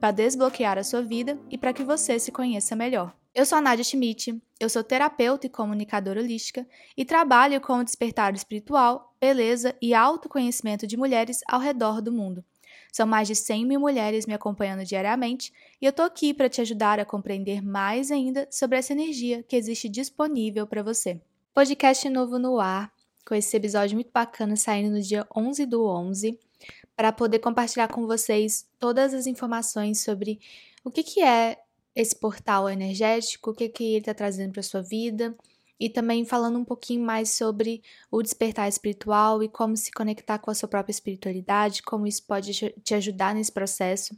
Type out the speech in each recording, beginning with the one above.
para desbloquear a sua vida e para que você se conheça melhor. Eu sou a Nadia Schmidt, eu sou terapeuta e comunicadora holística e trabalho com o despertar espiritual, beleza e autoconhecimento de mulheres ao redor do mundo. São mais de 100 mil mulheres me acompanhando diariamente e eu tô aqui para te ajudar a compreender mais ainda sobre essa energia que existe disponível para você. Podcast novo no ar, com esse episódio muito bacana saindo no dia 11 do 11 para poder compartilhar com vocês todas as informações sobre o que, que é esse portal energético, o que, que ele está trazendo para sua vida e também falando um pouquinho mais sobre o despertar espiritual e como se conectar com a sua própria espiritualidade, como isso pode te ajudar nesse processo.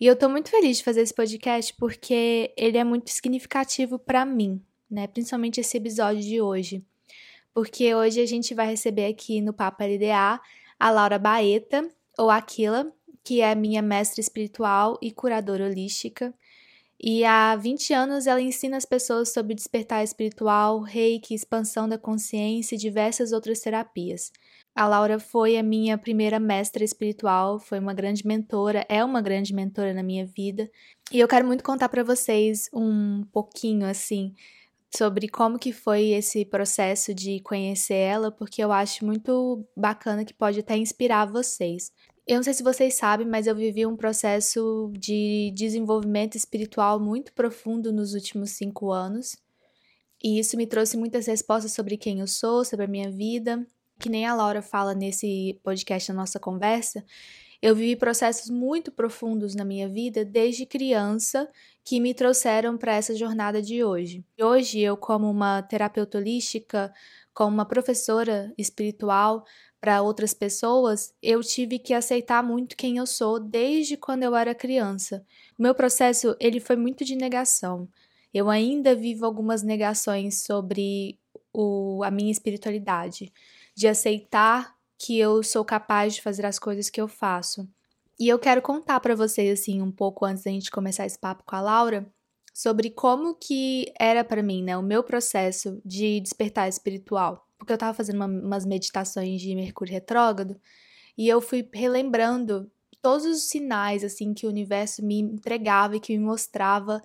E eu estou muito feliz de fazer esse podcast porque ele é muito significativo para mim, né? Principalmente esse episódio de hoje. Porque hoje a gente vai receber aqui no Papo LDA a Laura Baeta, ou Aquila, que é minha mestre espiritual e curadora holística. E há 20 anos ela ensina as pessoas sobre despertar espiritual, reiki, expansão da consciência e diversas outras terapias. A Laura foi a minha primeira mestra espiritual, foi uma grande mentora, é uma grande mentora na minha vida. E eu quero muito contar para vocês um pouquinho assim sobre como que foi esse processo de conhecer ela, porque eu acho muito bacana que pode até inspirar vocês. Eu não sei se vocês sabem, mas eu vivi um processo de desenvolvimento espiritual muito profundo nos últimos cinco anos. E isso me trouxe muitas respostas sobre quem eu sou, sobre a minha vida. Que nem a Laura fala nesse podcast, na nossa conversa, eu vivi processos muito profundos na minha vida desde criança que me trouxeram para essa jornada de hoje. Hoje, eu, como uma terapeuta holística, como uma professora espiritual para outras pessoas, eu tive que aceitar muito quem eu sou desde quando eu era criança. O meu processo ele foi muito de negação. Eu ainda vivo algumas negações sobre o, a minha espiritualidade, de aceitar que eu sou capaz de fazer as coisas que eu faço. E eu quero contar para vocês assim um pouco antes da gente começar esse papo com a Laura sobre como que era para mim, né, o meu processo de despertar espiritual. Porque eu tava fazendo uma, umas meditações de Mercúrio retrógrado e eu fui relembrando todos os sinais assim que o universo me entregava e que me mostrava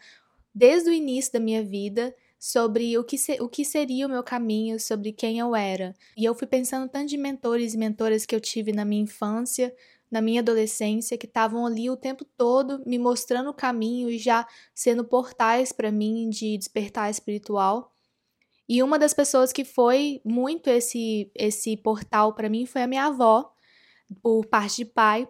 desde o início da minha vida sobre o que, se, o que seria o meu caminho, sobre quem eu era. E eu fui pensando tanto de mentores e mentoras que eu tive na minha infância, na minha adolescência, que estavam ali o tempo todo me mostrando o caminho e já sendo portais para mim de despertar espiritual. E uma das pessoas que foi muito esse esse portal para mim foi a minha avó, por parte de pai.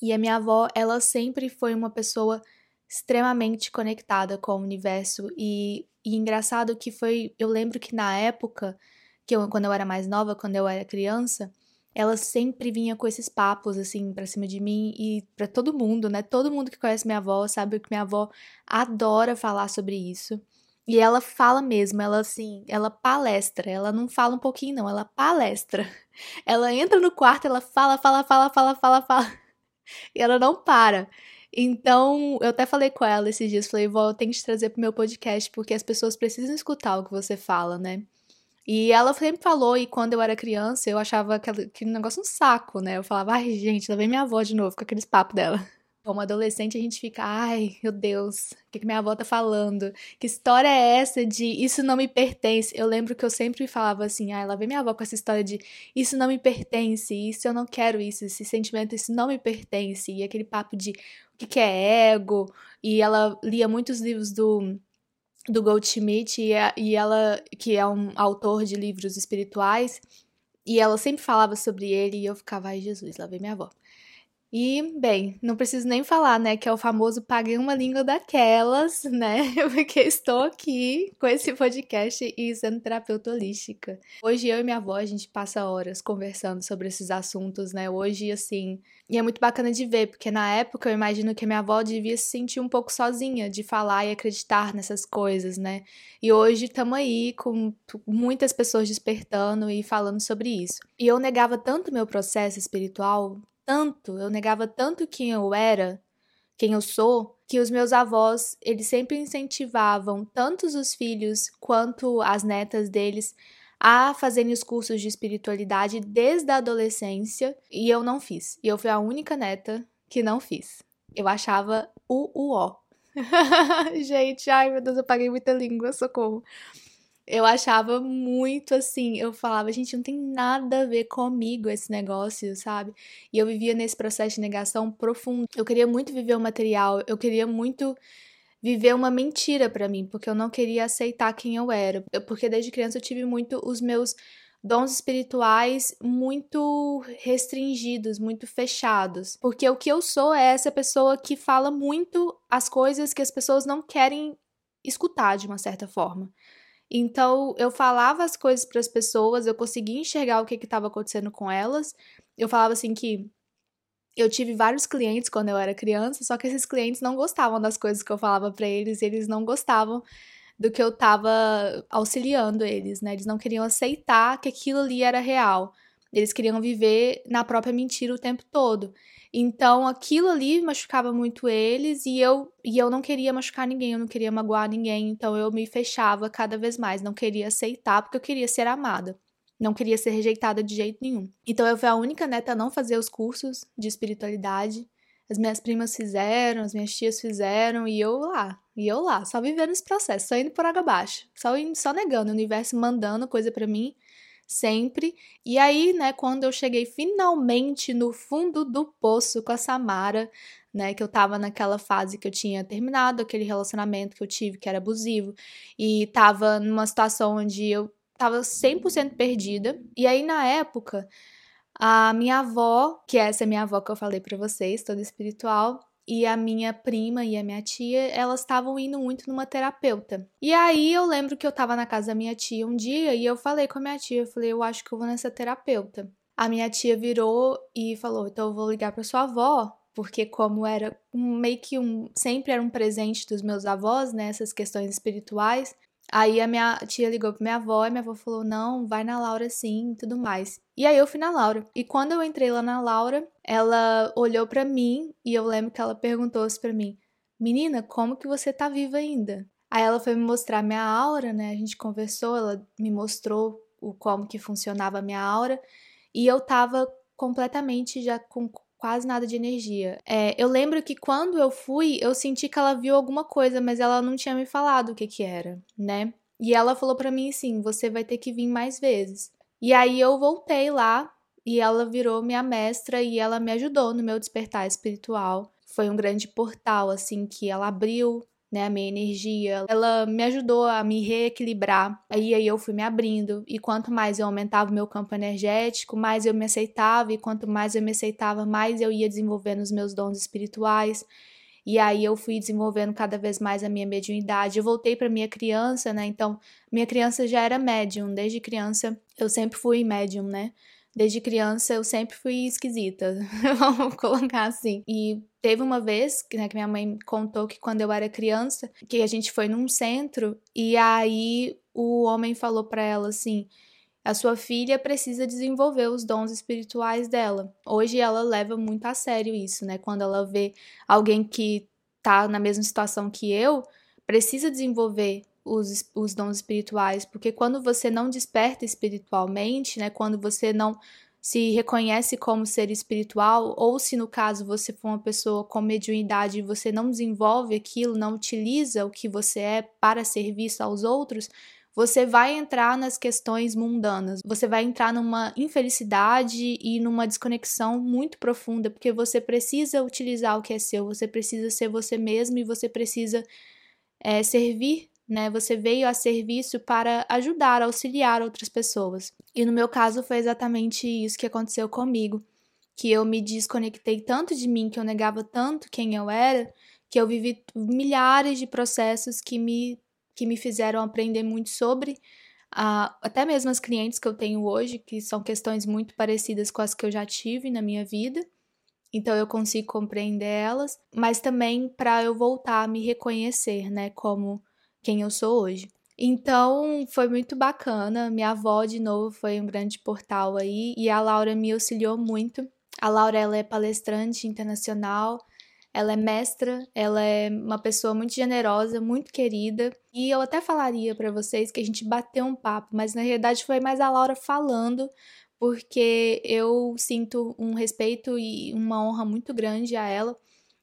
E a minha avó, ela sempre foi uma pessoa extremamente conectada com o universo e e engraçado que foi, eu lembro que na época, que eu, quando eu era mais nova, quando eu era criança, ela sempre vinha com esses papos assim para cima de mim e para todo mundo, né? Todo mundo que conhece minha avó sabe que minha avó adora falar sobre isso. E ela fala mesmo, ela assim, ela palestra, ela não fala um pouquinho não, ela palestra. Ela entra no quarto, ela fala, fala, fala, fala, fala, fala. E ela não para. Então, eu até falei com ela esses dias, falei, vó, eu que te trazer pro meu podcast, porque as pessoas precisam escutar o que você fala, né? E ela sempre falou, e quando eu era criança, eu achava aquele, aquele negócio um saco, né? Eu falava, ai, gente, lá vem minha avó de novo com aqueles papos dela. Como adolescente, a gente fica, ai, meu Deus, o que, que minha avó tá falando? Que história é essa de isso não me pertence? Eu lembro que eu sempre falava assim, ai, lá vem minha avó com essa história de isso não me pertence, isso eu não quero isso, esse sentimento, isso não me pertence. E aquele papo de o que, que é ego, e ela lia muitos livros do do Goldschmidt e, e ela que é um autor de livros espirituais E ela sempre falava sobre ele e eu ficava, ai Jesus, lá vem minha avó. E, bem, não preciso nem falar, né, que é o famoso paguei uma língua daquelas, né, porque estou aqui com esse podcast e sendo terapeuta holística. Hoje eu e minha avó, a gente passa horas conversando sobre esses assuntos, né, hoje, assim, e é muito bacana de ver, porque na época eu imagino que a minha avó devia se sentir um pouco sozinha de falar e acreditar nessas coisas, né, e hoje estamos aí com muitas pessoas despertando e falando sobre isso. E eu negava tanto meu processo espiritual, tanto, eu negava tanto quem eu era, quem eu sou, que os meus avós, eles sempre incentivavam tanto os filhos quanto as netas deles a fazerem os cursos de espiritualidade desde a adolescência, e eu não fiz. E eu fui a única neta que não fiz. Eu achava o uó. Gente, ai meu Deus, eu paguei muita língua, socorro eu achava muito assim, eu falava, gente, não tem nada a ver comigo esse negócio, sabe? E eu vivia nesse processo de negação profundo. Eu queria muito viver o material, eu queria muito viver uma mentira para mim, porque eu não queria aceitar quem eu era. Porque desde criança eu tive muito os meus dons espirituais muito restringidos, muito fechados. Porque o que eu sou é essa pessoa que fala muito as coisas que as pessoas não querem escutar de uma certa forma. Então, eu falava as coisas para as pessoas, eu conseguia enxergar o que estava acontecendo com elas. Eu falava assim que eu tive vários clientes quando eu era criança, só que esses clientes não gostavam das coisas que eu falava para eles, eles não gostavam do que eu estava auxiliando eles, né? Eles não queriam aceitar que aquilo ali era real. Eles queriam viver na própria mentira o tempo todo. Então aquilo ali machucava muito eles e eu e eu não queria machucar ninguém, eu não queria magoar ninguém, então eu me fechava cada vez mais, não queria aceitar porque eu queria ser amada. Não queria ser rejeitada de jeito nenhum. Então eu fui a única neta a não fazer os cursos de espiritualidade. As minhas primas fizeram, as minhas tias fizeram e eu lá, e eu lá, só vivendo esse processo, só indo por água abaixo, só, indo, só negando, o universo mandando coisa para mim sempre. E aí, né, quando eu cheguei finalmente no fundo do poço com a Samara, né, que eu tava naquela fase que eu tinha terminado aquele relacionamento que eu tive, que era abusivo, e tava numa situação onde eu tava 100% perdida. E aí, na época, a minha avó, que essa é minha avó que eu falei para vocês, toda espiritual, e a minha prima e a minha tia, elas estavam indo muito numa terapeuta. E aí eu lembro que eu tava na casa da minha tia um dia e eu falei com a minha tia, eu falei, eu acho que eu vou nessa terapeuta. A minha tia virou e falou, então eu vou ligar para sua avó, porque como era meio que um, sempre era um presente dos meus avós, né, essas questões espirituais, Aí a minha tia ligou pra minha avó e minha avó falou: não, vai na Laura sim e tudo mais. E aí eu fui na Laura. E quando eu entrei lá na Laura, ela olhou para mim e eu lembro que ela perguntou para mim: Menina, como que você tá viva ainda? Aí ela foi me mostrar minha aura, né? A gente conversou, ela me mostrou o como que funcionava a minha aura e eu tava completamente já com quase nada de energia. É, eu lembro que quando eu fui, eu senti que ela viu alguma coisa, mas ela não tinha me falado o que que era, né? E ela falou para mim assim: você vai ter que vir mais vezes. E aí eu voltei lá e ela virou minha mestra e ela me ajudou no meu despertar espiritual. Foi um grande portal assim que ela abriu né, a minha energia. Ela me ajudou a me reequilibrar. Aí, aí eu fui me abrindo. E quanto mais eu aumentava o meu campo energético, mais eu me aceitava. E quanto mais eu me aceitava, mais eu ia desenvolvendo os meus dons espirituais. E aí eu fui desenvolvendo cada vez mais a minha mediunidade. Eu voltei para minha criança, né? Então, minha criança já era médium. Desde criança eu sempre fui médium, né? Desde criança eu sempre fui esquisita, vamos colocar assim. E teve uma vez né, que minha mãe contou que quando eu era criança, que a gente foi num centro e aí o homem falou para ela assim: a sua filha precisa desenvolver os dons espirituais dela. Hoje ela leva muito a sério isso, né? Quando ela vê alguém que tá na mesma situação que eu, precisa desenvolver os, os dons espirituais, porque quando você não desperta espiritualmente, né, quando você não se reconhece como ser espiritual, ou se no caso você for uma pessoa com mediunidade e você não desenvolve aquilo, não utiliza o que você é para serviço aos outros, você vai entrar nas questões mundanas, você vai entrar numa infelicidade e numa desconexão muito profunda, porque você precisa utilizar o que é seu, você precisa ser você mesmo e você precisa é, servir né? Você veio a serviço para ajudar, auxiliar outras pessoas. E no meu caso foi exatamente isso que aconteceu comigo, que eu me desconectei tanto de mim, que eu negava tanto quem eu era, que eu vivi milhares de processos que me que me fizeram aprender muito sobre uh, até mesmo as clientes que eu tenho hoje, que são questões muito parecidas com as que eu já tive na minha vida. Então eu consigo compreender elas, mas também para eu voltar a me reconhecer, né, como quem eu sou hoje. Então foi muito bacana. Minha avó, de novo, foi um grande portal aí e a Laura me auxiliou muito. A Laura ela é palestrante internacional, ela é mestra, ela é uma pessoa muito generosa, muito querida. E eu até falaria para vocês que a gente bateu um papo, mas na realidade foi mais a Laura falando, porque eu sinto um respeito e uma honra muito grande a ela.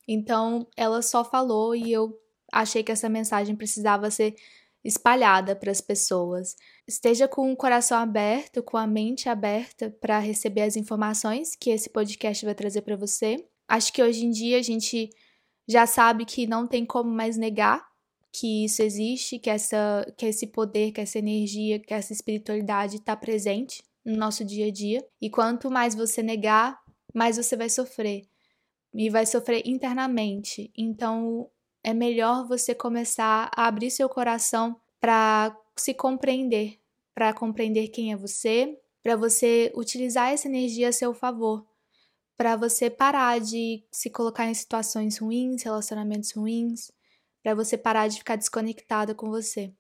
Então ela só falou e eu achei que essa mensagem precisava ser espalhada para as pessoas. Esteja com o coração aberto, com a mente aberta para receber as informações que esse podcast vai trazer para você. Acho que hoje em dia a gente já sabe que não tem como mais negar que isso existe, que essa que esse poder, que essa energia, que essa espiritualidade está presente no nosso dia a dia. E quanto mais você negar, mais você vai sofrer. E vai sofrer internamente. Então, é melhor você começar a abrir seu coração para se compreender, para compreender quem é você, para você utilizar essa energia a seu favor, para você parar de se colocar em situações ruins, relacionamentos ruins, para você parar de ficar desconectada com você.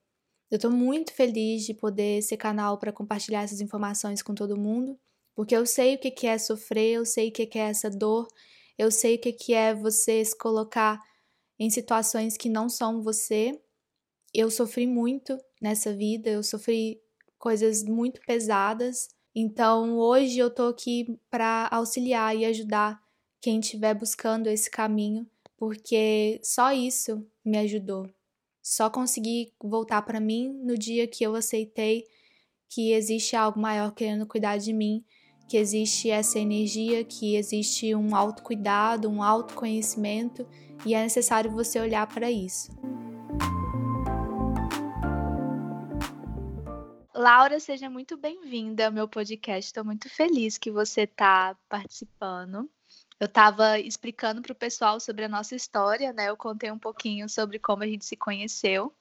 Eu estou muito feliz de poder ser canal para compartilhar essas informações com todo mundo, porque eu sei o que é sofrer, eu sei o que é essa dor, eu sei o que é você se colocar em situações que não são você. Eu sofri muito nessa vida, eu sofri coisas muito pesadas. Então, hoje eu tô aqui para auxiliar e ajudar quem estiver buscando esse caminho, porque só isso me ajudou. Só consegui voltar para mim no dia que eu aceitei que existe algo maior querendo cuidar de mim, que existe essa energia, que existe um autocuidado, um autoconhecimento e é necessário você olhar para isso. Laura, seja muito bem-vinda ao meu podcast. Estou muito feliz que você está participando. Eu estava explicando para o pessoal sobre a nossa história, né? Eu contei um pouquinho sobre como a gente se conheceu.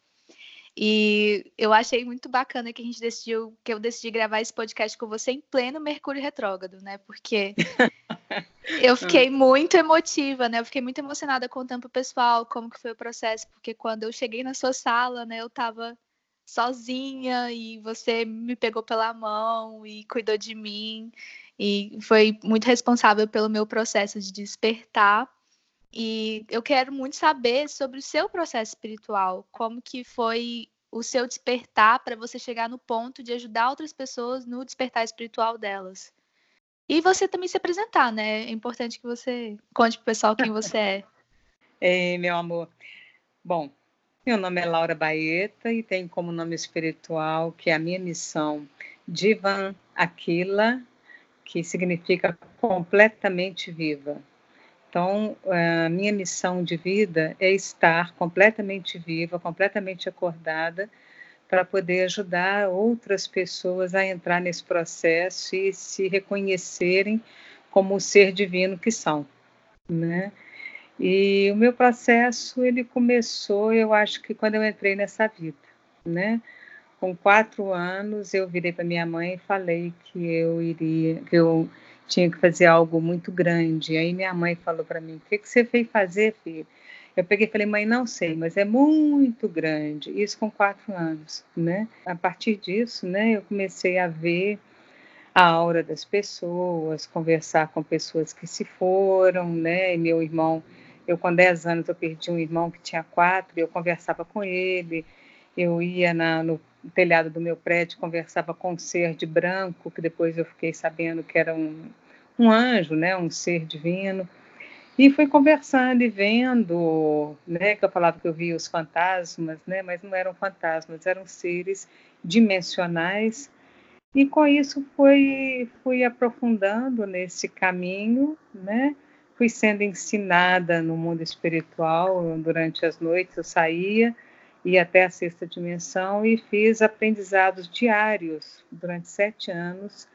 E eu achei muito bacana que a gente decidiu, que eu decidi gravar esse podcast com você em pleno Mercúrio retrógrado, né? Porque eu fiquei muito emotiva, né? Eu fiquei muito emocionada contando pro pessoal como que foi o processo, porque quando eu cheguei na sua sala, né, eu tava sozinha e você me pegou pela mão e cuidou de mim e foi muito responsável pelo meu processo de despertar. E eu quero muito saber sobre o seu processo espiritual, como que foi o seu despertar para você chegar no ponto de ajudar outras pessoas no despertar espiritual delas. E você também se apresentar, né? É importante que você conte pro pessoal quem você é. Ei, meu amor. Bom, meu nome é Laura Baeta e tenho como nome espiritual que é a minha missão Divan Aquila, que significa completamente viva. Então, a minha missão de vida é estar completamente viva, completamente acordada, para poder ajudar outras pessoas a entrar nesse processo e se reconhecerem como o ser divino que são, né? E o meu processo ele começou, eu acho que quando eu entrei nessa vida, né? Com quatro anos eu virei para minha mãe e falei que eu iria, que eu tinha que fazer algo muito grande. Aí minha mãe falou para mim: O que, que você veio fazer, filho? Eu peguei e falei: Mãe, não sei, mas é muito grande. Isso com quatro anos, né? A partir disso, né, eu comecei a ver a aura das pessoas, conversar com pessoas que se foram, né? E meu irmão, eu com 10 anos eu perdi um irmão que tinha quatro, eu conversava com ele, eu ia na, no telhado do meu prédio, conversava com um ser de branco, que depois eu fiquei sabendo que era um, um anjo, né, um ser divino. E fui conversando e vendo, né, que eu falava que eu via os fantasmas, né, mas não eram fantasmas, eram seres dimensionais. E com isso fui, fui aprofundando nesse caminho, né, fui sendo ensinada no mundo espiritual durante as noites, eu saía ir até a sexta dimensão e fiz aprendizados diários durante sete anos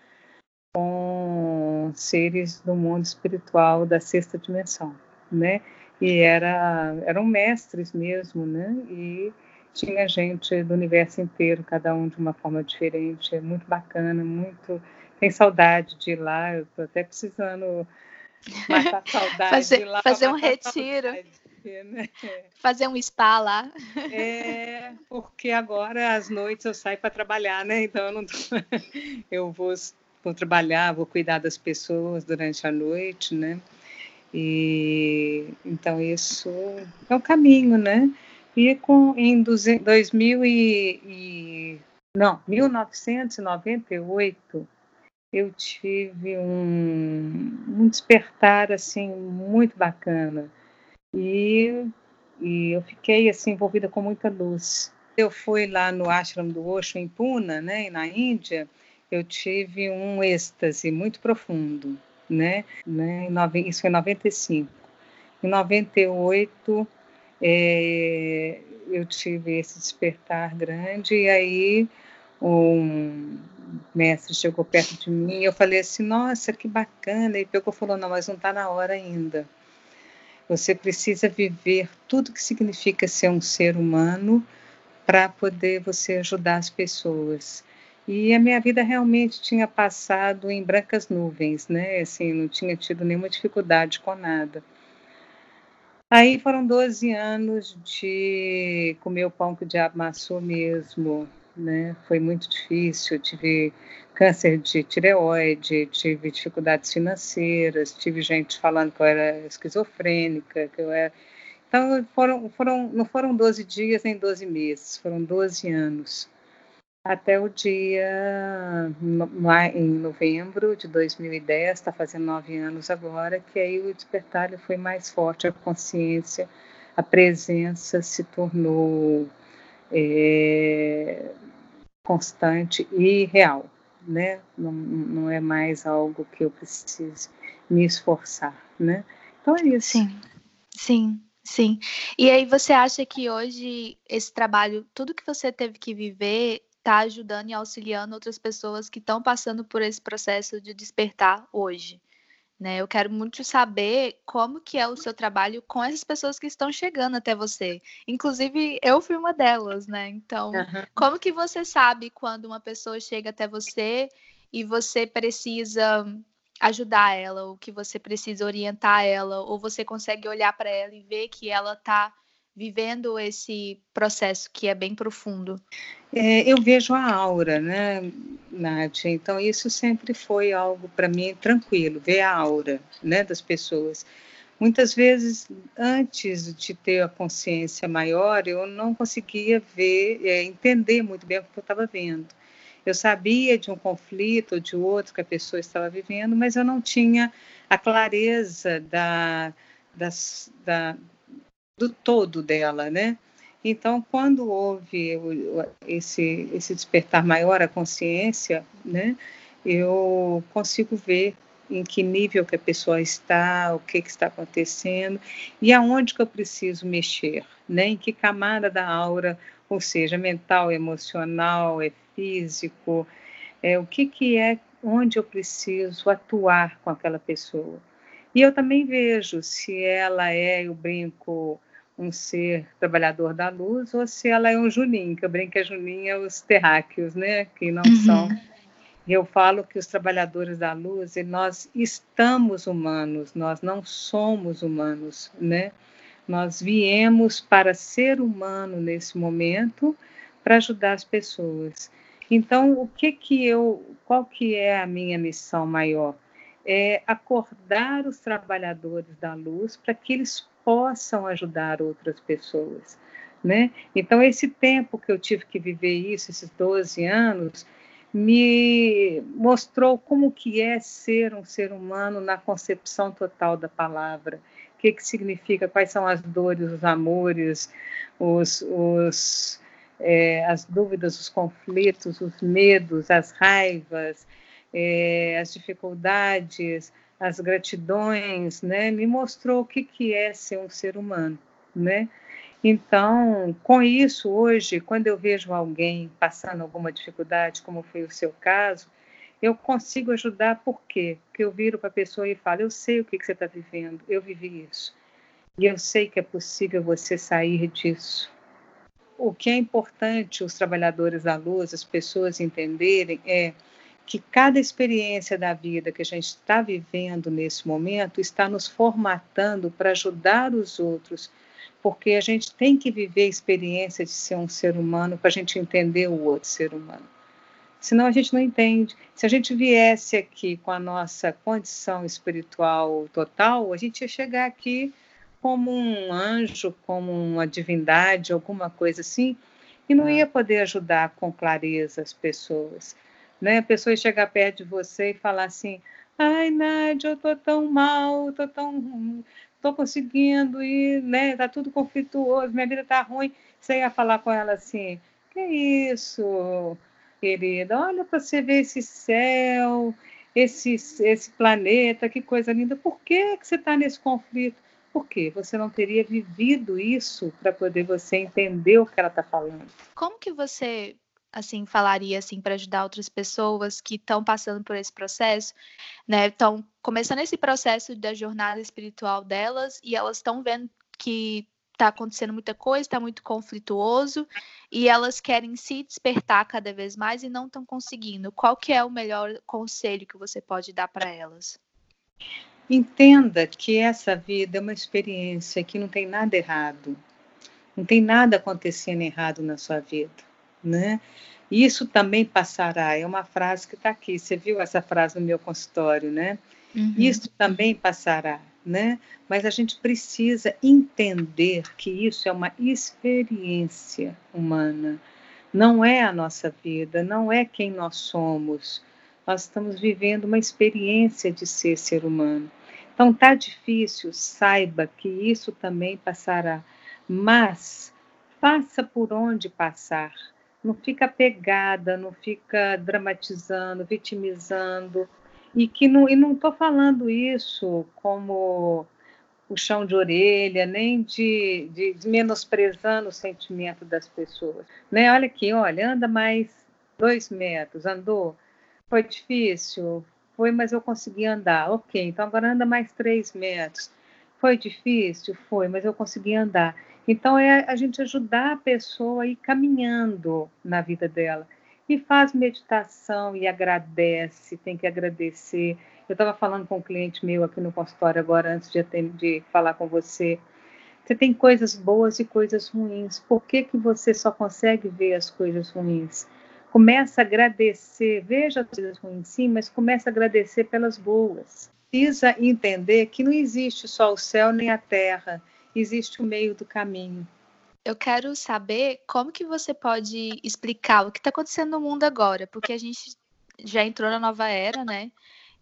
com seres do mundo espiritual da sexta dimensão, né? E era, eram mestres mesmo, né? E tinha gente do universo inteiro, cada um de uma forma diferente, é muito bacana, muito. Tem saudade de ir lá, eu tô até precisando matar saudade fazer, de ir lá. Fazer um retiro. Saudade, né? Fazer um spa lá. É, porque agora às noites eu saio para trabalhar, né? Então eu não tô... eu vou, vou trabalhar, vou cuidar das pessoas durante a noite, né? E então isso é o caminho, né? E com, em 2000 e, e, não, 1998, eu tive um, um despertar assim muito bacana e, e eu fiquei assim envolvida com muita luz. Eu fui lá no ashram do Osho em Pune, né, na Índia, eu tive um êxtase muito profundo, né, né isso foi em 95. Em 98 é, eu tive esse despertar grande e aí um mestre chegou perto de mim e eu falei assim, nossa, que bacana, e pegou falou, não, mas não está na hora ainda. Você precisa viver tudo que significa ser um ser humano para poder você ajudar as pessoas. E a minha vida realmente tinha passado em brancas nuvens, né? Assim, não tinha tido nenhuma dificuldade com nada. Aí foram 12 anos de comer o pão que o diabo amassou mesmo, né? Foi muito difícil, tive câncer de tireoide, tive dificuldades financeiras, tive gente falando que eu era esquizofrênica, que eu era... Então, foram, foram, não foram 12 dias nem 12 meses, foram 12 anos até o dia em novembro de 2010, está fazendo nove anos agora, que aí o despertar foi mais forte, a consciência, a presença se tornou é, constante e real, né? Não, não é mais algo que eu precise me esforçar, né? Então é isso. Sim, sim. Sim. E aí você acha que hoje esse trabalho, tudo que você teve que viver, está ajudando e auxiliando outras pessoas que estão passando por esse processo de despertar hoje. Né? Eu quero muito saber como que é o seu trabalho com essas pessoas que estão chegando até você. Inclusive, eu fui uma delas, né? Então, uhum. como que você sabe quando uma pessoa chega até você e você precisa ajudar ela, ou que você precisa orientar ela, ou você consegue olhar para ela e ver que ela está vivendo esse processo que é bem profundo? É, eu vejo a aura, né, Nádia? Então, isso sempre foi algo para mim tranquilo, ver a aura né, das pessoas. Muitas vezes, antes de ter a consciência maior, eu não conseguia ver, é, entender muito bem o que eu estava vendo. Eu sabia de um conflito ou de outro que a pessoa estava vivendo, mas eu não tinha a clareza da, das, da, do todo dela, né? Então, quando houve esse, esse despertar maior à consciência, né, eu consigo ver em que nível que a pessoa está, o que, que está acontecendo e aonde que eu preciso mexer, né, em que camada da aura, ou seja, mental, emocional, é físico, é, o que, que é onde eu preciso atuar com aquela pessoa. E eu também vejo se ela é, eu brinco, um ser trabalhador da luz ou se ela é um Juninho, que eu brinco que a Juninho é os terráqueos, né, que não uhum. são. Eu falo que os trabalhadores da luz, nós estamos humanos, nós não somos humanos, né? Nós viemos para ser humano nesse momento para ajudar as pessoas. Então, o que que eu, qual que é a minha missão maior? É acordar os trabalhadores da luz para que eles possam ajudar outras pessoas. Né? Então, esse tempo que eu tive que viver isso, esses 12 anos, me mostrou como que é ser um ser humano na concepção total da palavra. O que, que significa, quais são as dores, os amores, os, os, é, as dúvidas, os conflitos, os medos, as raivas, é, as dificuldades, as gratidões, né, me mostrou o que, que é ser um ser humano, né? Então, com isso, hoje, quando eu vejo alguém passando alguma dificuldade, como foi o seu caso, eu consigo ajudar por quê? Porque eu viro para a pessoa e falo: Eu sei o que, que você está vivendo, eu vivi isso. E eu sei que é possível você sair disso. O que é importante os trabalhadores da luz, as pessoas entenderem é que cada experiência da vida que a gente está vivendo nesse momento está nos formatando para ajudar os outros, porque a gente tem que viver a experiência de ser um ser humano para a gente entender o outro ser humano. Senão a gente não entende. Se a gente viesse aqui com a nossa condição espiritual total, a gente ia chegar aqui como um anjo, como uma divindade, alguma coisa assim, e não ia poder ajudar com clareza as pessoas né? A pessoa chegar perto de você e falar assim: ai, Nádia, eu tô tão mal, tô tão. tô conseguindo ir, né? Tá tudo conflituoso, minha vida tá ruim. Você ia falar com ela assim: que isso, querida? Olha para você ver esse céu, esse, esse planeta, que coisa linda. Por que, que você está nesse conflito? Por quê? Você não teria vivido isso para poder você entender o que ela está falando. Como que você assim falaria assim para ajudar outras pessoas que estão passando por esse processo, né? Estão começando esse processo da jornada espiritual delas e elas estão vendo que está acontecendo muita coisa, está muito conflituoso e elas querem se despertar cada vez mais e não estão conseguindo. Qual que é o melhor conselho que você pode dar para elas? Entenda que essa vida é uma experiência que não tem nada errado. Não tem nada acontecendo errado na sua vida né? Isso também passará, é uma frase que está aqui. Você viu essa frase no meu consultório, né? Uhum. Isso também passará, né? Mas a gente precisa entender que isso é uma experiência humana, não é a nossa vida, não é quem nós somos. Nós estamos vivendo uma experiência de ser ser humano. Então tá difícil, saiba que isso também passará, mas passa por onde passar não fica pegada, não fica dramatizando, vitimizando. E que não, e não estou falando isso como o chão de orelha, nem de, de, de, menosprezando o sentimento das pessoas. Né? Olha aqui, olha, anda mais dois metros, andou, foi difícil, foi, mas eu consegui andar. Ok, então agora anda mais três metros. Foi difícil? Foi, mas eu consegui andar. Então, é a gente ajudar a pessoa a ir caminhando na vida dela. E faz meditação e agradece, tem que agradecer. Eu estava falando com um cliente meu aqui no consultório agora, antes de, de falar com você. Você tem coisas boas e coisas ruins. Por que, que você só consegue ver as coisas ruins? Começa a agradecer, veja as coisas ruins sim, mas começa a agradecer pelas boas. Precisa entender que não existe só o céu nem a terra existe o meio do caminho. Eu quero saber como que você pode explicar o que está acontecendo no mundo agora, porque a gente já entrou na nova era, né?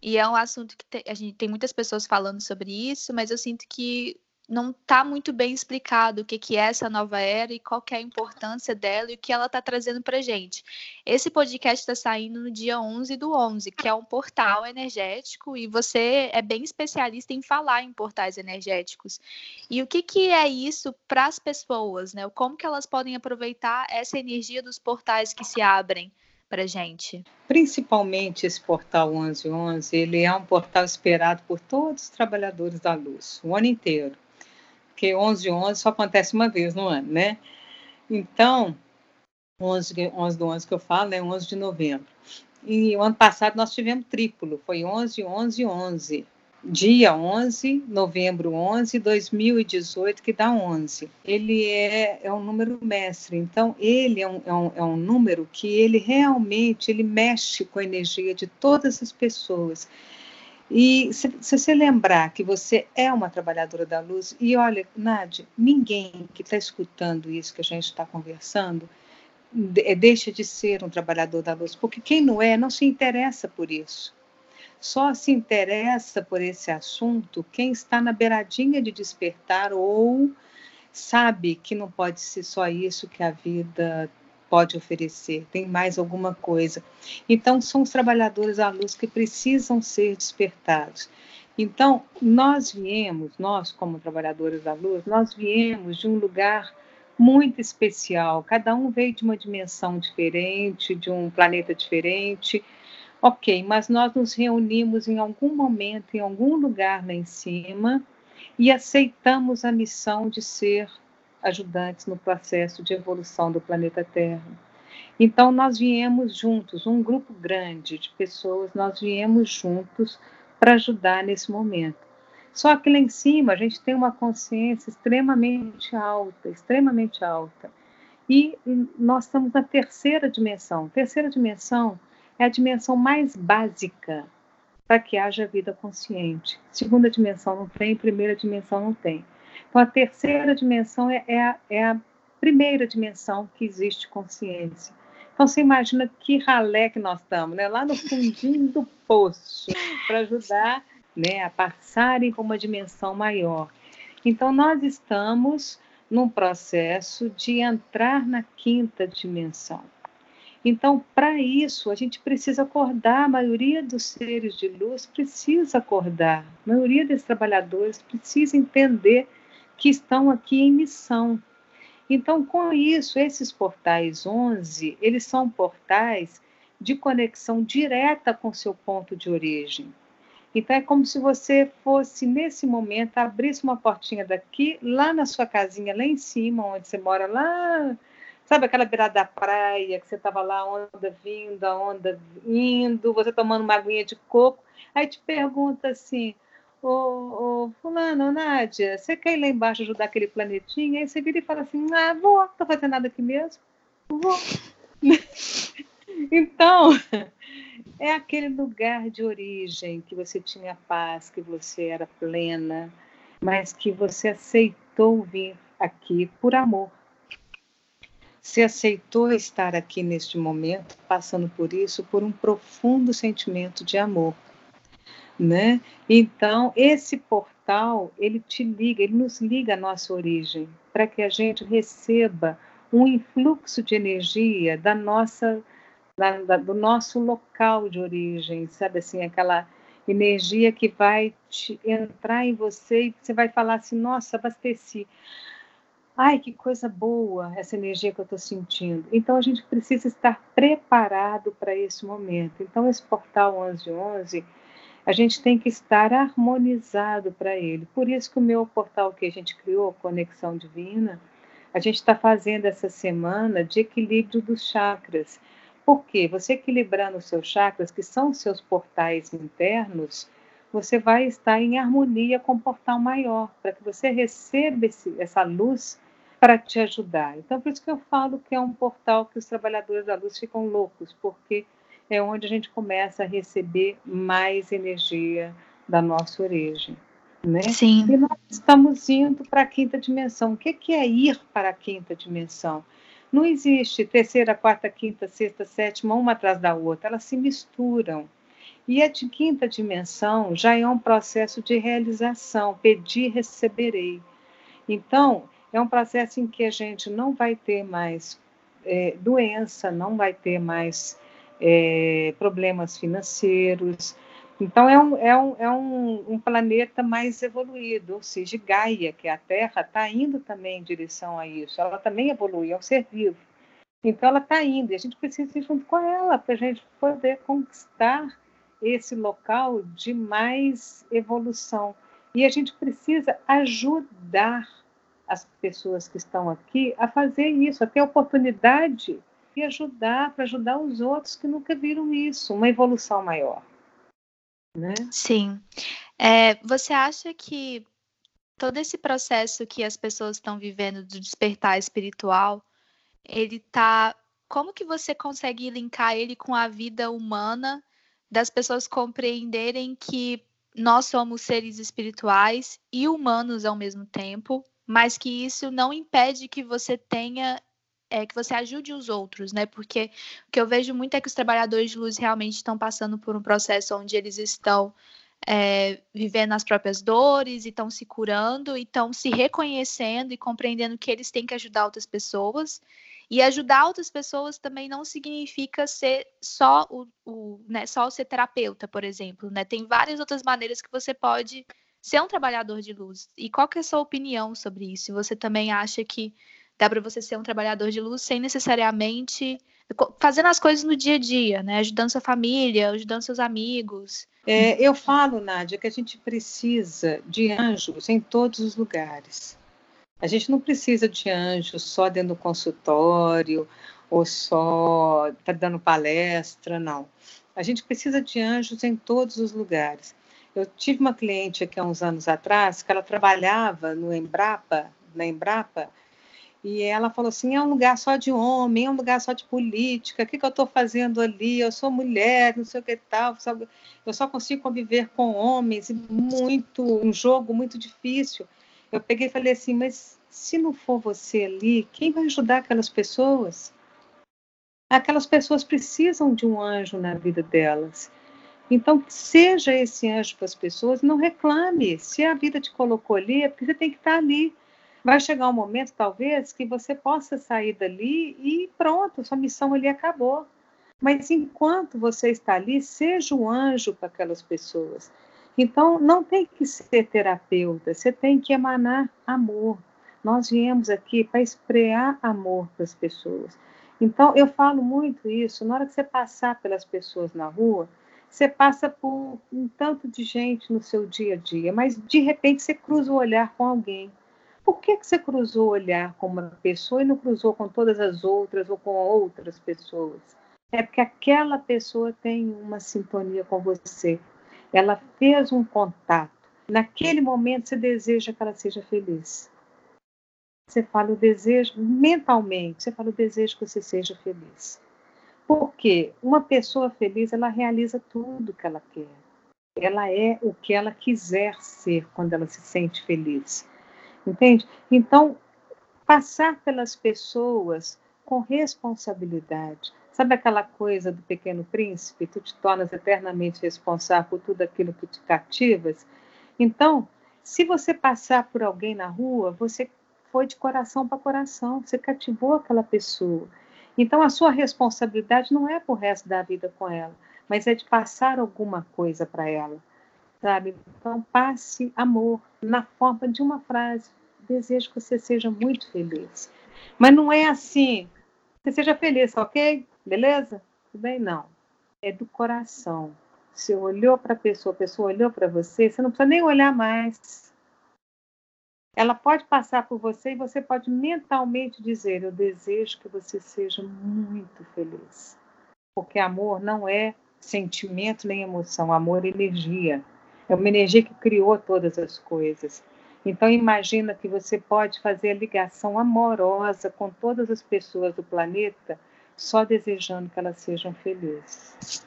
E é um assunto que te, a gente tem muitas pessoas falando sobre isso, mas eu sinto que não está muito bem explicado o que, que é essa nova era e qual é a importância dela e o que ela está trazendo para gente. Esse podcast está saindo no dia 11 do 11, que é um portal energético e você é bem especialista em falar em portais energéticos. E o que, que é isso para as pessoas, né? Como que elas podem aproveitar essa energia dos portais que se abrem para gente? Principalmente esse portal 1111, ele é um portal esperado por todos os trabalhadores da luz, o ano inteiro porque 11 11 só acontece uma vez no ano, né? Então, 11, 11 do 11 que eu falo é né? 11 de novembro. E o ano passado nós tivemos triplo, foi 11, 11, 11. Dia 11, novembro 11, 2018, que dá 11. Ele é, é um número mestre, então ele é um, é, um, é um número que ele realmente ele mexe com a energia de todas as pessoas. E se, se, você lembrar que você é uma trabalhadora da luz, e olha, Nádia, ninguém que está escutando isso que a gente está conversando de, é, deixa de ser um trabalhador da luz, porque quem não é não se interessa por isso. Só se interessa por esse assunto quem está na beiradinha de despertar ou sabe que não pode ser só isso que a vida pode oferecer, tem mais alguma coisa. Então, são os trabalhadores da luz que precisam ser despertados. Então, nós viemos, nós como trabalhadores da luz, nós viemos de um lugar muito especial. Cada um veio de uma dimensão diferente, de um planeta diferente. Ok, mas nós nos reunimos em algum momento, em algum lugar lá em cima, e aceitamos a missão de ser ajudantes no processo de evolução do planeta Terra. Então, nós viemos juntos, um grupo grande de pessoas, nós viemos juntos para ajudar nesse momento. Só que lá em cima a gente tem uma consciência extremamente alta, extremamente alta. E nós estamos na terceira dimensão. Terceira dimensão é a dimensão mais básica para que haja vida consciente. Segunda dimensão não tem, primeira dimensão não tem. Então, a terceira dimensão é, é, a, é a primeira dimensão que existe consciência. Então, você imagina que ralé que nós estamos, né? lá no fundinho do poço, para ajudar né, a passarem para uma dimensão maior. Então, nós estamos num processo de entrar na quinta dimensão. Então, para isso, a gente precisa acordar, a maioria dos seres de luz precisa acordar, a maioria dos trabalhadores precisa entender que estão aqui em missão. Então, com isso, esses portais 11, eles são portais de conexão direta com seu ponto de origem. Então é como se você fosse, nesse momento, abrisse uma portinha daqui, lá na sua casinha, lá em cima, onde você mora, lá, sabe aquela beirada da praia, que você estava lá, onda vindo, a onda indo, você tomando uma aguinha de coco, aí te pergunta assim, ô, ô fulano, Nádia, você quer ir lá embaixo ajudar aquele planetinha? Aí você vira e fala assim, ah, vou, não estou fazendo nada aqui mesmo, vou. então, é aquele lugar de origem que você tinha paz, que você era plena, mas que você aceitou vir aqui por amor. Você aceitou estar aqui neste momento, passando por isso, por um profundo sentimento de amor, né? Então, esse portal, ele te liga, ele nos liga à nossa origem, para que a gente receba um influxo de energia da nossa da, da, do nosso local de origem, sabe assim, aquela energia que vai te, entrar em você e você vai falar assim, nossa, abasteci. Ai, que coisa boa essa energia que eu estou sentindo. Então a gente precisa estar preparado para esse momento. Então esse portal 1111, a gente tem que estar harmonizado para ele. Por isso que o meu portal que a gente criou, Conexão Divina, a gente está fazendo essa semana de equilíbrio dos chakras porque você equilibrando os seus chakras, que são os seus portais internos, você vai estar em harmonia com o portal maior, para que você receba esse, essa luz para te ajudar. Então, por isso que eu falo que é um portal que os trabalhadores da luz ficam loucos, porque é onde a gente começa a receber mais energia da nossa origem. Né? Sim. E nós estamos indo para a quinta dimensão. O que é ir para a quinta dimensão? Não existe terceira, quarta, quinta, sexta, sétima, uma atrás da outra, elas se misturam. E a de quinta dimensão já é um processo de realização, pedir, receberei. Então, é um processo em que a gente não vai ter mais é, doença, não vai ter mais é, problemas financeiros, então, é um, é um, é um, um planeta mais evoluído, ou seja, Gaia, que é a Terra, está indo também em direção a isso. Ela também evolui, é um ser vivo. Então, ela está indo, e a gente precisa ir junto com ela para a gente poder conquistar esse local de mais evolução. E a gente precisa ajudar as pessoas que estão aqui a fazer isso, a ter oportunidade de ajudar, para ajudar os outros que nunca viram isso, uma evolução maior né? Sim. É, você acha que todo esse processo que as pessoas estão vivendo do despertar espiritual, ele tá. Como que você consegue linkar ele com a vida humana, das pessoas compreenderem que nós somos seres espirituais e humanos ao mesmo tempo, mas que isso não impede que você tenha é, que você ajude os outros, né? Porque o que eu vejo muito é que os trabalhadores de luz realmente estão passando por um processo onde eles estão é, vivendo as próprias dores e estão se curando e estão se reconhecendo e compreendendo que eles têm que ajudar outras pessoas. E ajudar outras pessoas também não significa ser só o, o né, só ser terapeuta, por exemplo, né? Tem várias outras maneiras que você pode ser um trabalhador de luz. E qual que é a sua opinião sobre isso? Você também acha que dá para você ser um trabalhador de luz sem necessariamente fazendo as coisas no dia a dia, né? Ajudando sua família, ajudando seus amigos. É, eu falo, Nádia, que a gente precisa de anjos em todos os lugares. A gente não precisa de anjos só dentro do consultório ou só tá dando palestra, não. A gente precisa de anjos em todos os lugares. Eu tive uma cliente aqui há uns anos atrás que ela trabalhava no Embrapa, na Embrapa, e ela falou assim: é um lugar só de homem, é um lugar só de política, o que, que eu estou fazendo ali? Eu sou mulher, não sei o que tal, eu só consigo conviver com homens, muito, um jogo muito difícil. Eu peguei e falei assim: mas se não for você ali, quem vai ajudar aquelas pessoas? Aquelas pessoas precisam de um anjo na vida delas. Então, seja esse anjo para as pessoas, não reclame. Se a vida te colocou ali, é porque você tem que estar ali. Vai chegar um momento, talvez, que você possa sair dali e pronto, sua missão ali acabou. Mas enquanto você está ali, seja um anjo para aquelas pessoas. Então, não tem que ser terapeuta, você tem que emanar amor. Nós viemos aqui para esprear amor para as pessoas. Então, eu falo muito isso. Na hora que você passar pelas pessoas na rua, você passa por um tanto de gente no seu dia a dia, mas de repente você cruza o olhar com alguém. Por que, que você cruzou o olhar com uma pessoa e não cruzou com todas as outras ou com outras pessoas? É porque aquela pessoa tem uma sintonia com você. Ela fez um contato. Naquele momento você deseja que ela seja feliz. Você fala o desejo, mentalmente, você fala o desejo que você seja feliz. Porque uma pessoa feliz, ela realiza tudo que ela quer. Ela é o que ela quiser ser quando ela se sente feliz. Entende? Então, passar pelas pessoas com responsabilidade. Sabe aquela coisa do pequeno príncipe? Tu te tornas eternamente responsável por tudo aquilo que te cativas. Então, se você passar por alguém na rua, você foi de coração para coração, você cativou aquela pessoa. Então, a sua responsabilidade não é para o resto da vida com ela, mas é de passar alguma coisa para ela, sabe? Então, passe amor na forma de uma frase. Desejo que você seja muito feliz. Mas não é assim, você seja feliz, ok? Beleza? Tudo bem? Não. É do coração. Você olhou para a pessoa, a pessoa olhou para você, você não precisa nem olhar mais ela pode passar por você e você pode mentalmente dizer: Eu desejo que você seja muito feliz. Porque amor não é sentimento nem emoção, amor é energia. É uma energia que criou todas as coisas. Então imagina que você pode fazer a ligação amorosa com todas as pessoas do planeta só desejando que elas sejam felizes.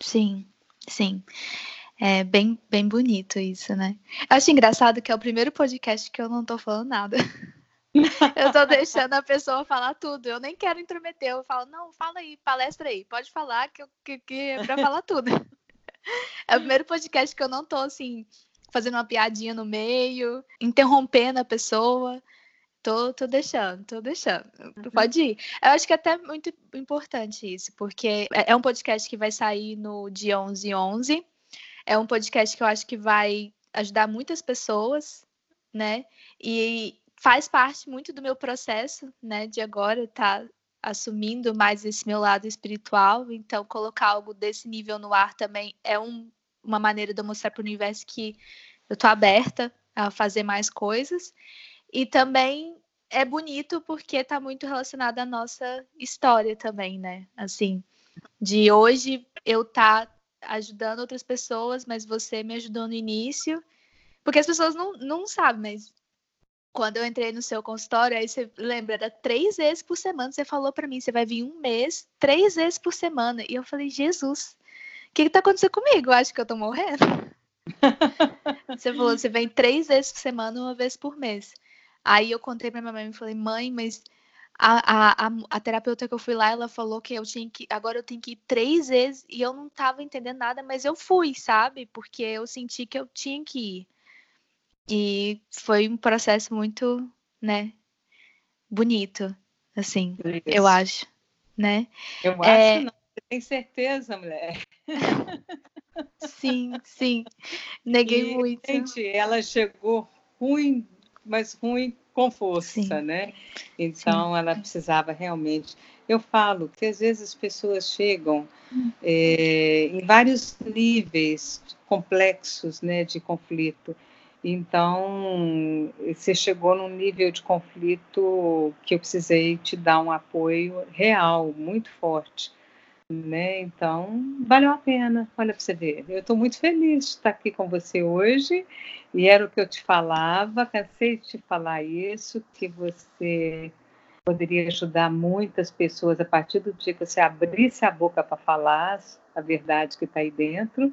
Sim, sim. É bem, bem bonito isso, né? Acho engraçado que é o primeiro podcast que eu não tô falando nada. eu tô deixando a pessoa falar tudo. Eu nem quero intrometer. Eu falo, não, fala aí, palestra aí. Pode falar que, que, que é pra falar tudo. É o primeiro podcast que eu não tô, assim, fazendo uma piadinha no meio, interrompendo a pessoa. Tô, tô deixando, tô deixando. Uhum. Pode ir. Eu acho que é até muito importante isso, porque é, é um podcast que vai sair no dia 11 11 é um podcast que eu acho que vai ajudar muitas pessoas, né? E faz parte muito do meu processo, né? De agora tá assumindo mais esse meu lado espiritual. Então, colocar algo desse nível no ar também é um, uma maneira de eu mostrar para o universo que eu estou aberta a fazer mais coisas. E também é bonito porque está muito relacionado à nossa história também, né? Assim, de hoje eu tá ajudando outras pessoas, mas você me ajudou no início. Porque as pessoas não, não sabem, mas quando eu entrei no seu consultório, aí você lembra, era três vezes por semana. Você falou para mim, você vai vir um mês, três vezes por semana. E eu falei, Jesus, o que, que tá acontecendo comigo? Eu acho que eu tô morrendo. você falou, você vem três vezes por semana, uma vez por mês. Aí eu contei pra minha mãe e falei, mãe, mas a, a, a, terapeuta que eu fui lá, ela falou que eu tinha que. Agora eu tenho que ir três vezes e eu não estava entendendo nada, mas eu fui, sabe? Porque eu senti que eu tinha que ir. E foi um processo muito, né, bonito, assim, Isso. eu acho, né? Eu é... acho não. Você tem certeza, mulher? sim, sim. Neguei e, muito. Gente, ela chegou ruim, mas ruim com força, Sim. né? Então Sim. ela precisava realmente. Eu falo que às vezes as pessoas chegam é, em vários níveis complexos, né, de conflito. Então, você chegou num nível de conflito que eu precisei te dar um apoio real, muito forte né? Então, valeu a pena. Olha para você ver. Eu estou muito feliz de estar aqui com você hoje. E era o que eu te falava, cansei de te falar isso, que você poderia ajudar muitas pessoas a partir do dia que você abrisse a boca para falar a verdade que está aí dentro.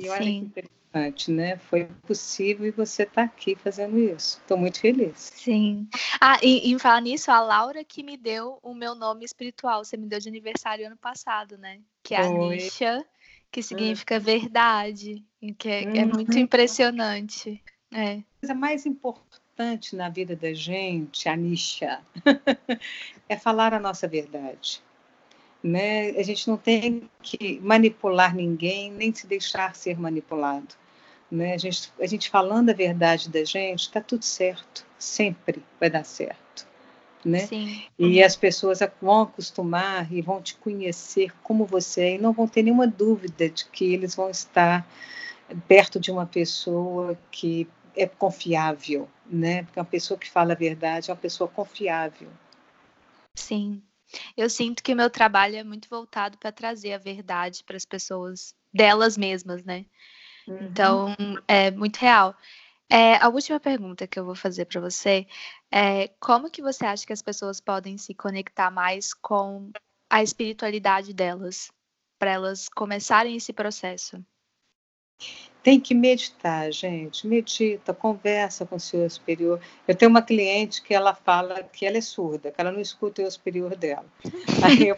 E olha Sim. que importante, né? Foi possível e você está aqui fazendo isso. Estou muito feliz. Sim. Ah, e, e falar nisso, a Laura que me deu o meu nome espiritual. Você me deu de aniversário ano passado, né? Que é a Nisha, que significa uhum. verdade. Que é, uhum. é muito impressionante. É. A coisa mais importante na vida da gente, a Nisha, é falar a nossa verdade né? A gente não tem que manipular ninguém, nem se deixar ser manipulado. Né? A, gente, a gente falando a verdade da gente, está tudo certo, sempre vai dar certo. Né? Sim. E as pessoas vão acostumar e vão te conhecer como você é, e não vão ter nenhuma dúvida de que eles vão estar perto de uma pessoa que é confiável, né? Porque uma pessoa que fala a verdade é uma pessoa confiável. Sim. Eu sinto que o meu trabalho é muito voltado para trazer a verdade para as pessoas delas mesmas, né? Uhum. Então, é muito real. É, a última pergunta que eu vou fazer para você é como que você acha que as pessoas podem se conectar mais com a espiritualidade delas, para elas começarem esse processo? Tem que meditar, gente. Medita, conversa com o seu superior. Eu tenho uma cliente que ela fala que ela é surda, que ela não escuta o superior dela. Aí eu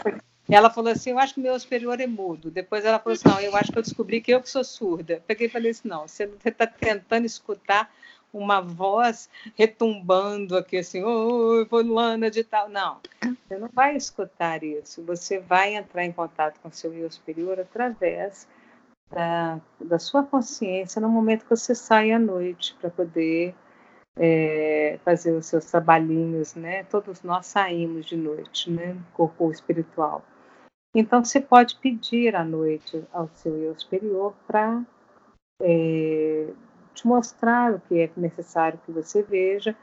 ela falou assim: Eu acho que o meu superior é mudo. Depois ela falou assim: Não, eu acho que eu descobri que eu que sou surda. Peguei e falei assim: Não, você está tentando escutar uma voz retumbando aqui assim, oi, fulana de tal. Não, você não vai escutar isso. Você vai entrar em contato com o seu eu superior através da, da sua consciência no momento que você sai à noite para poder é, fazer os seus trabalhinhos, né? Todos nós saímos de noite, né? Corpo espiritual. Então você pode pedir à noite ao seu eu superior para é, te mostrar o que é necessário que você veja.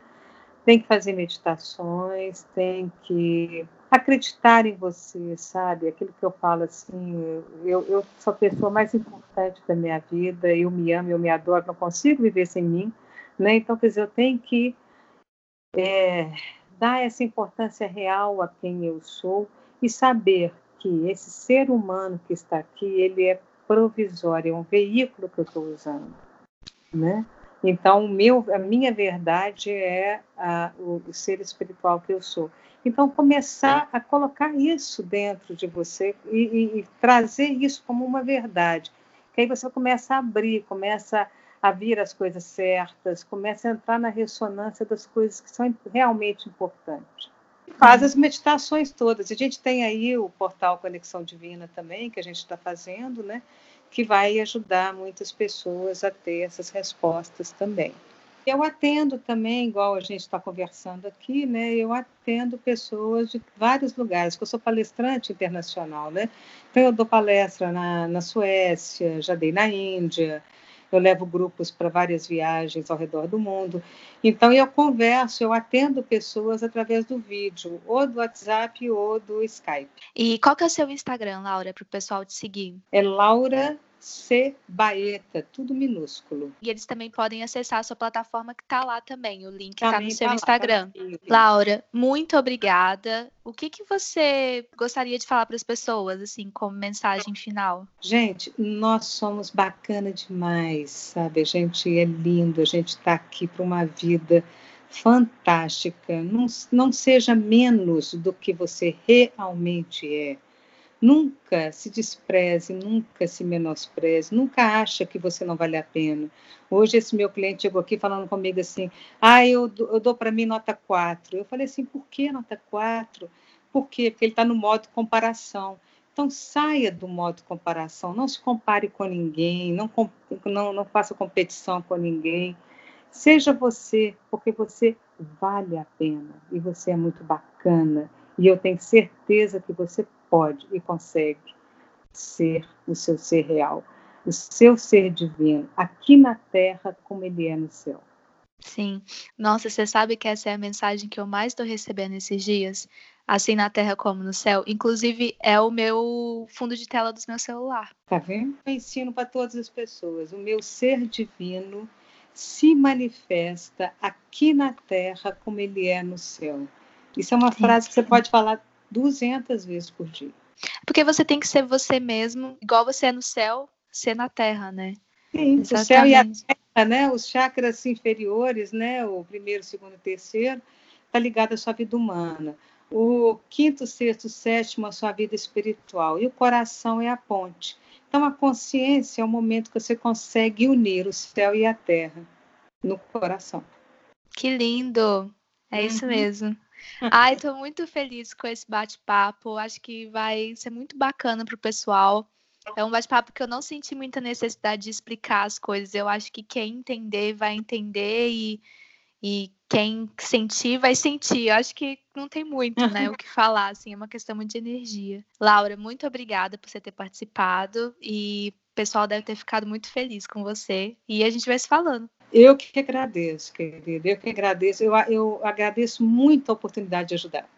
Tem que fazer meditações, tem que acreditar em você, sabe? Aquilo que eu falo assim, eu, eu sou a pessoa mais importante da minha vida, eu me amo, eu me adoro, não consigo viver sem mim, né? Então, quer dizer, eu tenho que é, dar essa importância real a quem eu sou e saber que esse ser humano que está aqui, ele é provisório, é um veículo que eu estou usando, né? Então, meu, a minha verdade é a, o ser espiritual que eu sou. Então, começar a colocar isso dentro de você e, e, e, trazer isso como uma verdade. Que aí você começa a abrir, começa a vir as coisas certas, começa a entrar na ressonância das coisas que são realmente importantes. Faz as meditações todas. A gente tem aí o portal Conexão Divina também, que a gente está fazendo, né? Que vai ajudar muitas pessoas a ter essas respostas também. Eu atendo também, igual a gente está conversando aqui, né? Eu atendo pessoas de vários lugares, porque eu sou palestrante internacional, né? Então eu dou palestra na, na Suécia, já dei na Índia, eu levo grupos para várias viagens ao redor do mundo. Então eu converso, eu atendo pessoas através do vídeo, ou do WhatsApp ou do Skype. E qual que é o seu Instagram, Laura, para o pessoal te seguir? É Laura C Baeta, tudo minúsculo. E eles também podem acessar a sua plataforma que está lá também, o link está no seu tá Instagram. Lá, Laura, muito obrigada. O que, que você gostaria de falar para as pessoas, assim, como mensagem final? Gente, nós somos bacana demais, sabe? A gente é lindo, a gente está aqui para uma vida fantástica. Não, não seja menos do que você realmente é Nunca se despreze, nunca se menospreze, nunca acha que você não vale a pena. Hoje esse meu cliente chegou aqui falando comigo assim, ah, eu, eu dou para mim nota 4. Eu falei assim, por que nota 4? Por quê? Porque ele está no modo comparação. Então saia do modo comparação, não se compare com ninguém, não, não, não faça competição com ninguém. Seja você, porque você vale a pena e você é muito bacana. E eu tenho certeza que você pode e consegue ser o seu ser real, o seu ser divino, aqui na terra como ele é no céu. Sim. Nossa, você sabe que essa é a mensagem que eu mais estou recebendo esses dias? Assim na terra como no céu. Inclusive, é o meu fundo de tela do meu celular. Tá vendo? Eu ensino para todas as pessoas. O meu ser divino se manifesta aqui na terra como ele é no céu. Isso é uma sim, frase que você pode falar 200 vezes por dia. Porque você tem que ser você mesmo, igual você é no céu, ser na terra, né? Sim, Exatamente. o céu e a terra, né? Os chakras inferiores, né? O primeiro, segundo e terceiro, está ligado à sua vida humana. O quinto, sexto, sétimo, a sua vida espiritual. E o coração é a ponte. Então, a consciência é o momento que você consegue unir o céu e a terra no coração. Que lindo! É uhum. isso mesmo. Ai, estou muito feliz com esse bate-papo. Acho que vai ser muito bacana para o pessoal. É um bate-papo que eu não senti muita necessidade de explicar as coisas. Eu acho que quem entender vai entender e, e quem sentir vai sentir. Eu acho que não tem muito, né, o que falar, assim, é uma questão muito de energia. Laura, muito obrigada por você ter participado e o pessoal deve ter ficado muito feliz com você e a gente vai se falando. Eu que agradeço, querida. Eu que agradeço. Eu, eu agradeço muito a oportunidade de ajudar.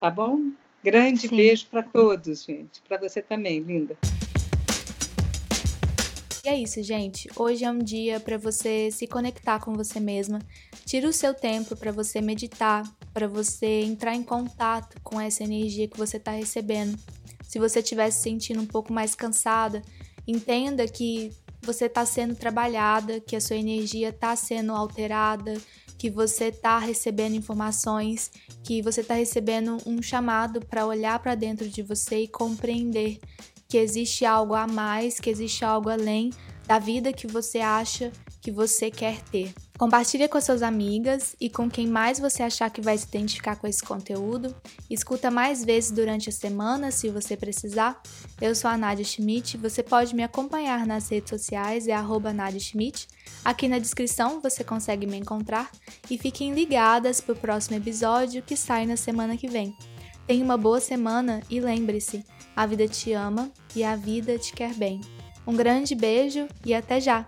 Tá bom? Grande Sim. beijo para todos, gente. Para você também, linda. E é isso, gente. Hoje é um dia para você se conectar com você mesma. Tira o seu tempo para você meditar, para você entrar em contato com essa energia que você está recebendo. Se você estiver se sentindo um pouco mais cansada, entenda que você está sendo trabalhada, que a sua energia está sendo alterada, que você está recebendo informações, que você está recebendo um chamado para olhar para dentro de você e compreender que existe algo a mais, que existe algo além da vida que você acha que você quer ter. Compartilhe com suas amigas e com quem mais você achar que vai se identificar com esse conteúdo. Escuta mais vezes durante a semana, se você precisar. Eu sou a Nadia Schmidt, você pode me acompanhar nas redes sociais, é Nadia Schmidt. Aqui na descrição você consegue me encontrar e fiquem ligadas para o próximo episódio que sai na semana que vem. Tenha uma boa semana e lembre-se, a vida te ama e a vida te quer bem. Um grande beijo e até já!